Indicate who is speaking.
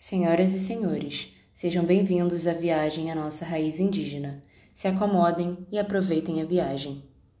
Speaker 1: Senhoras e senhores, sejam bem-vindos à viagem à nossa raiz indígena. Se acomodem e aproveitem a viagem.